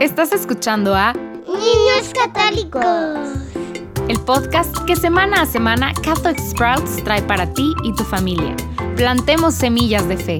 Estás escuchando a Niños Católicos. El podcast que semana a semana Catholic Sprouts trae para ti y tu familia. Plantemos semillas de fe.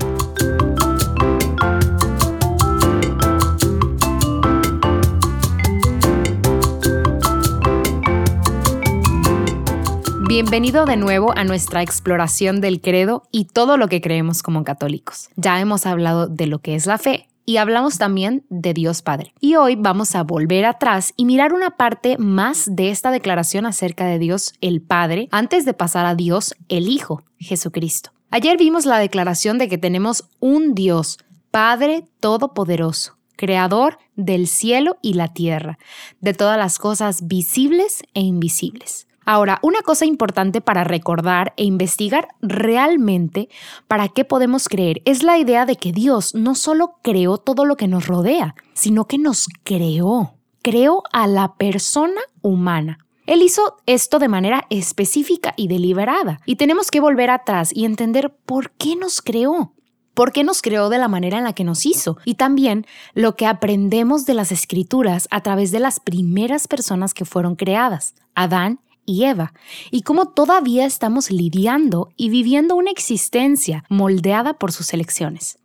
Bienvenido de nuevo a nuestra exploración del credo y todo lo que creemos como católicos. Ya hemos hablado de lo que es la fe, y hablamos también de Dios Padre. Y hoy vamos a volver atrás y mirar una parte más de esta declaración acerca de Dios el Padre antes de pasar a Dios el Hijo, Jesucristo. Ayer vimos la declaración de que tenemos un Dios, Padre Todopoderoso, Creador del cielo y la tierra, de todas las cosas visibles e invisibles. Ahora, una cosa importante para recordar e investigar realmente para qué podemos creer es la idea de que Dios no solo creó todo lo que nos rodea, sino que nos creó, creó a la persona humana. Él hizo esto de manera específica y deliberada, y tenemos que volver atrás y entender por qué nos creó por qué nos creó de la manera en la que nos hizo y también lo que aprendemos de las escrituras a través de las primeras personas que fueron creadas, Adán y Eva, y cómo todavía estamos lidiando y viviendo una existencia moldeada por sus elecciones.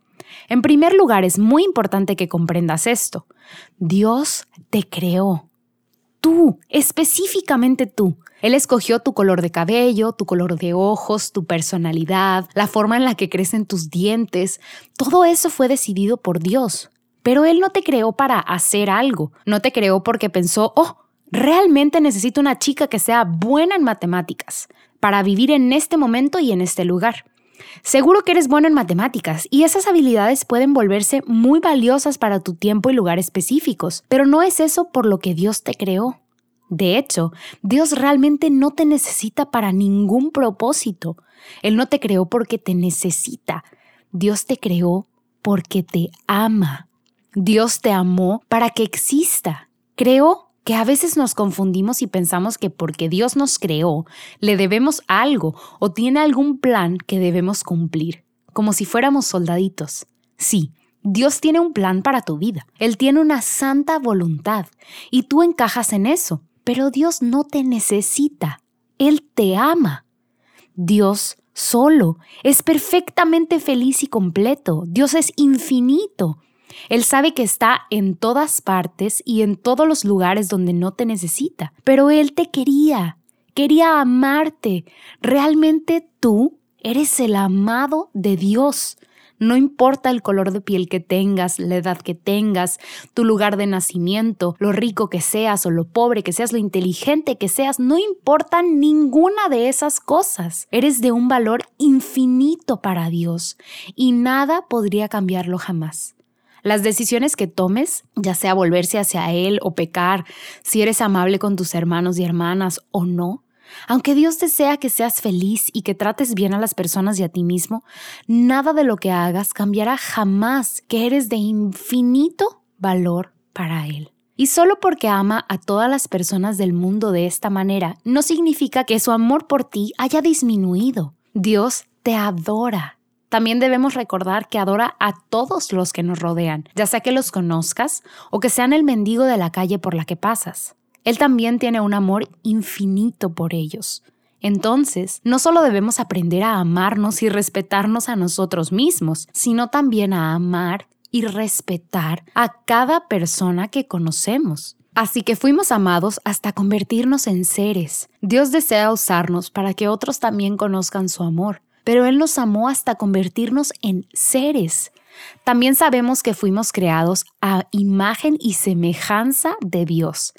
En primer lugar, es muy importante que comprendas esto. Dios te creó. Tú, específicamente tú. Él escogió tu color de cabello, tu color de ojos, tu personalidad, la forma en la que crecen tus dientes. Todo eso fue decidido por Dios. Pero Él no te creó para hacer algo. No te creó porque pensó, oh, Realmente necesito una chica que sea buena en matemáticas para vivir en este momento y en este lugar. Seguro que eres bueno en matemáticas y esas habilidades pueden volverse muy valiosas para tu tiempo y lugar específicos, pero no es eso por lo que Dios te creó. De hecho, Dios realmente no te necesita para ningún propósito. Él no te creó porque te necesita. Dios te creó porque te ama. Dios te amó para que exista. Creó que a veces nos confundimos y pensamos que porque Dios nos creó, le debemos algo o tiene algún plan que debemos cumplir, como si fuéramos soldaditos. Sí, Dios tiene un plan para tu vida. Él tiene una santa voluntad y tú encajas en eso, pero Dios no te necesita. Él te ama. Dios solo es perfectamente feliz y completo. Dios es infinito. Él sabe que está en todas partes y en todos los lugares donde no te necesita, pero Él te quería, quería amarte. Realmente tú eres el amado de Dios. No importa el color de piel que tengas, la edad que tengas, tu lugar de nacimiento, lo rico que seas o lo pobre que seas, lo inteligente que seas, no importa ninguna de esas cosas. Eres de un valor infinito para Dios y nada podría cambiarlo jamás. Las decisiones que tomes, ya sea volverse hacia Él o pecar, si eres amable con tus hermanos y hermanas o no, aunque Dios desea que seas feliz y que trates bien a las personas y a ti mismo, nada de lo que hagas cambiará jamás que eres de infinito valor para Él. Y solo porque ama a todas las personas del mundo de esta manera, no significa que su amor por ti haya disminuido. Dios te adora también debemos recordar que adora a todos los que nos rodean, ya sea que los conozcas o que sean el mendigo de la calle por la que pasas. Él también tiene un amor infinito por ellos. Entonces, no solo debemos aprender a amarnos y respetarnos a nosotros mismos, sino también a amar y respetar a cada persona que conocemos. Así que fuimos amados hasta convertirnos en seres. Dios desea usarnos para que otros también conozcan su amor pero Él nos amó hasta convertirnos en seres. También sabemos que fuimos creados a imagen y semejanza de Dios,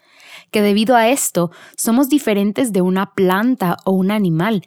que debido a esto somos diferentes de una planta o un animal,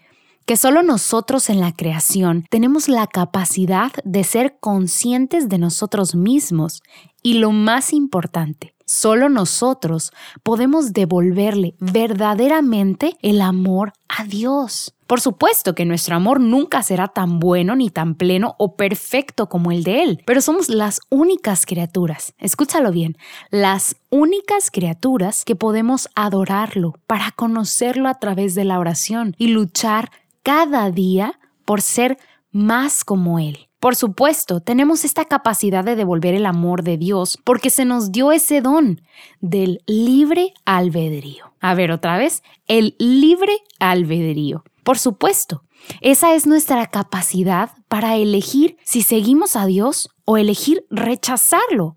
que solo nosotros en la creación tenemos la capacidad de ser conscientes de nosotros mismos y lo más importante, Solo nosotros podemos devolverle verdaderamente el amor a Dios. Por supuesto que nuestro amor nunca será tan bueno ni tan pleno o perfecto como el de Él, pero somos las únicas criaturas, escúchalo bien, las únicas criaturas que podemos adorarlo para conocerlo a través de la oración y luchar cada día por ser más como Él. Por supuesto, tenemos esta capacidad de devolver el amor de Dios porque se nos dio ese don del libre albedrío. A ver otra vez, el libre albedrío. Por supuesto, esa es nuestra capacidad para elegir si seguimos a Dios o elegir rechazarlo.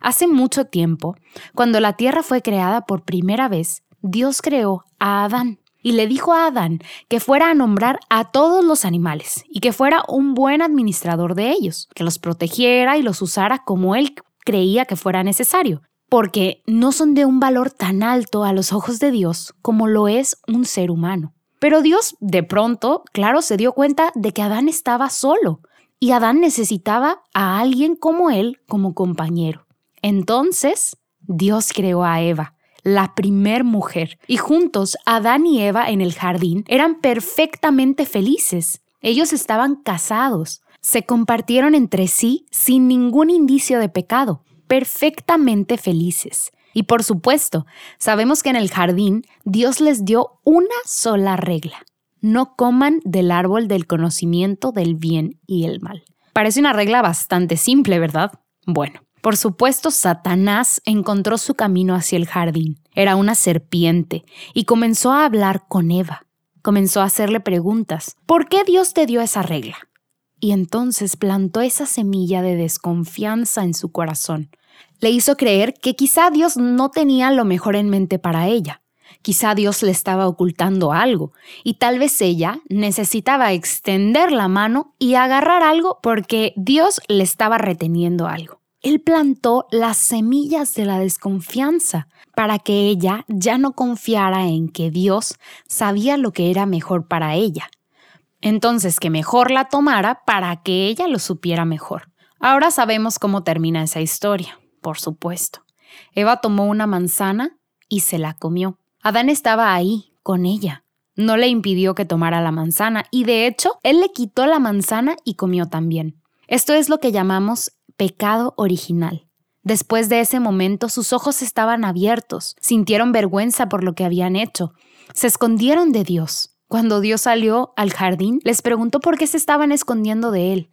Hace mucho tiempo, cuando la tierra fue creada por primera vez, Dios creó a Adán y le dijo a Adán que fuera a nombrar a todos los animales y que fuera un buen administrador de ellos, que los protegiera y los usara como él creía que fuera necesario, porque no son de un valor tan alto a los ojos de Dios como lo es un ser humano. Pero Dios de pronto, claro, se dio cuenta de que Adán estaba solo y Adán necesitaba a alguien como él como compañero. Entonces, Dios creó a Eva la primer mujer, y juntos Adán y Eva en el jardín eran perfectamente felices. Ellos estaban casados, se compartieron entre sí sin ningún indicio de pecado, perfectamente felices. Y por supuesto, sabemos que en el jardín Dios les dio una sola regla. No coman del árbol del conocimiento del bien y el mal. Parece una regla bastante simple, ¿verdad? Bueno, por supuesto, Satanás encontró su camino hacia el jardín. Era una serpiente y comenzó a hablar con Eva. Comenzó a hacerle preguntas. ¿Por qué Dios te dio esa regla? Y entonces plantó esa semilla de desconfianza en su corazón. Le hizo creer que quizá Dios no tenía lo mejor en mente para ella. Quizá Dios le estaba ocultando algo y tal vez ella necesitaba extender la mano y agarrar algo porque Dios le estaba reteniendo algo. Él plantó las semillas de la desconfianza para que ella ya no confiara en que Dios sabía lo que era mejor para ella. Entonces que mejor la tomara para que ella lo supiera mejor. Ahora sabemos cómo termina esa historia, por supuesto. Eva tomó una manzana y se la comió. Adán estaba ahí, con ella. No le impidió que tomara la manzana y de hecho, él le quitó la manzana y comió también. Esto es lo que llamamos pecado original. Después de ese momento sus ojos estaban abiertos, sintieron vergüenza por lo que habían hecho, se escondieron de Dios. Cuando Dios salió al jardín, les preguntó por qué se estaban escondiendo de Él.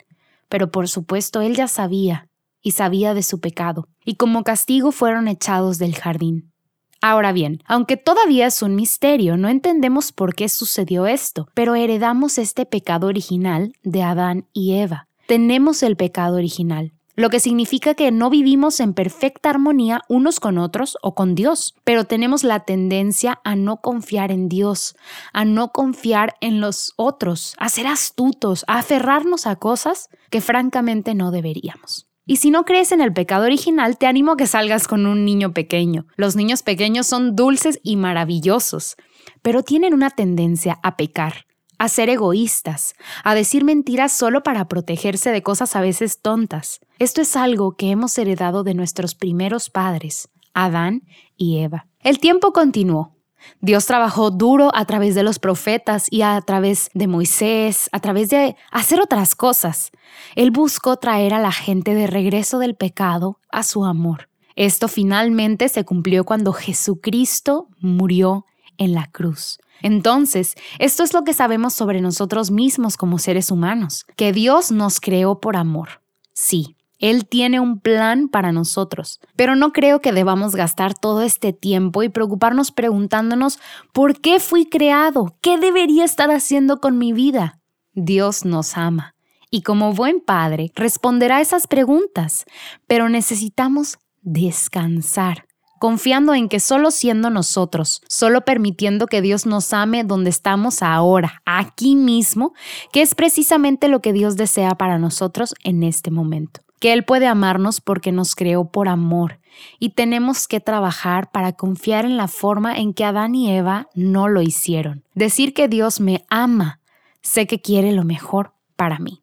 Pero por supuesto Él ya sabía, y sabía de su pecado, y como castigo fueron echados del jardín. Ahora bien, aunque todavía es un misterio, no entendemos por qué sucedió esto, pero heredamos este pecado original de Adán y Eva. Tenemos el pecado original, lo que significa que no vivimos en perfecta armonía unos con otros o con Dios, pero tenemos la tendencia a no confiar en Dios, a no confiar en los otros, a ser astutos, a aferrarnos a cosas que francamente no deberíamos. Y si no crees en el pecado original, te animo a que salgas con un niño pequeño. Los niños pequeños son dulces y maravillosos, pero tienen una tendencia a pecar a ser egoístas, a decir mentiras solo para protegerse de cosas a veces tontas. Esto es algo que hemos heredado de nuestros primeros padres, Adán y Eva. El tiempo continuó. Dios trabajó duro a través de los profetas y a través de Moisés, a través de hacer otras cosas. Él buscó traer a la gente de regreso del pecado a su amor. Esto finalmente se cumplió cuando Jesucristo murió en la cruz. Entonces, esto es lo que sabemos sobre nosotros mismos como seres humanos, que Dios nos creó por amor. Sí, Él tiene un plan para nosotros, pero no creo que debamos gastar todo este tiempo y preocuparnos preguntándonos ¿por qué fui creado? ¿Qué debería estar haciendo con mi vida? Dios nos ama y como buen padre responderá esas preguntas, pero necesitamos descansar confiando en que solo siendo nosotros, solo permitiendo que Dios nos ame donde estamos ahora, aquí mismo, que es precisamente lo que Dios desea para nosotros en este momento. Que Él puede amarnos porque nos creó por amor y tenemos que trabajar para confiar en la forma en que Adán y Eva no lo hicieron. Decir que Dios me ama, sé que quiere lo mejor para mí.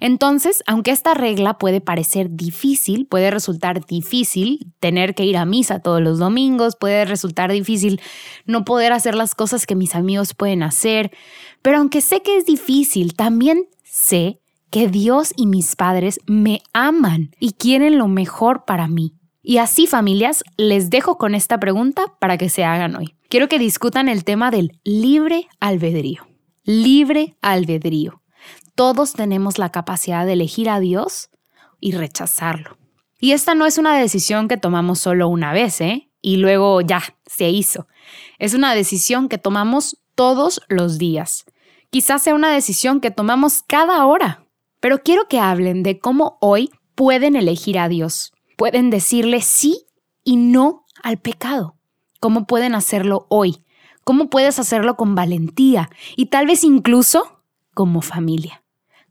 Entonces, aunque esta regla puede parecer difícil, puede resultar difícil tener que ir a misa todos los domingos, puede resultar difícil no poder hacer las cosas que mis amigos pueden hacer, pero aunque sé que es difícil, también sé que Dios y mis padres me aman y quieren lo mejor para mí. Y así familias, les dejo con esta pregunta para que se hagan hoy. Quiero que discutan el tema del libre albedrío. Libre albedrío. Todos tenemos la capacidad de elegir a Dios y rechazarlo. Y esta no es una decisión que tomamos solo una vez, ¿eh? Y luego ya, se hizo. Es una decisión que tomamos todos los días. Quizás sea una decisión que tomamos cada hora. Pero quiero que hablen de cómo hoy pueden elegir a Dios. Pueden decirle sí y no al pecado. ¿Cómo pueden hacerlo hoy? ¿Cómo puedes hacerlo con valentía y tal vez incluso como familia?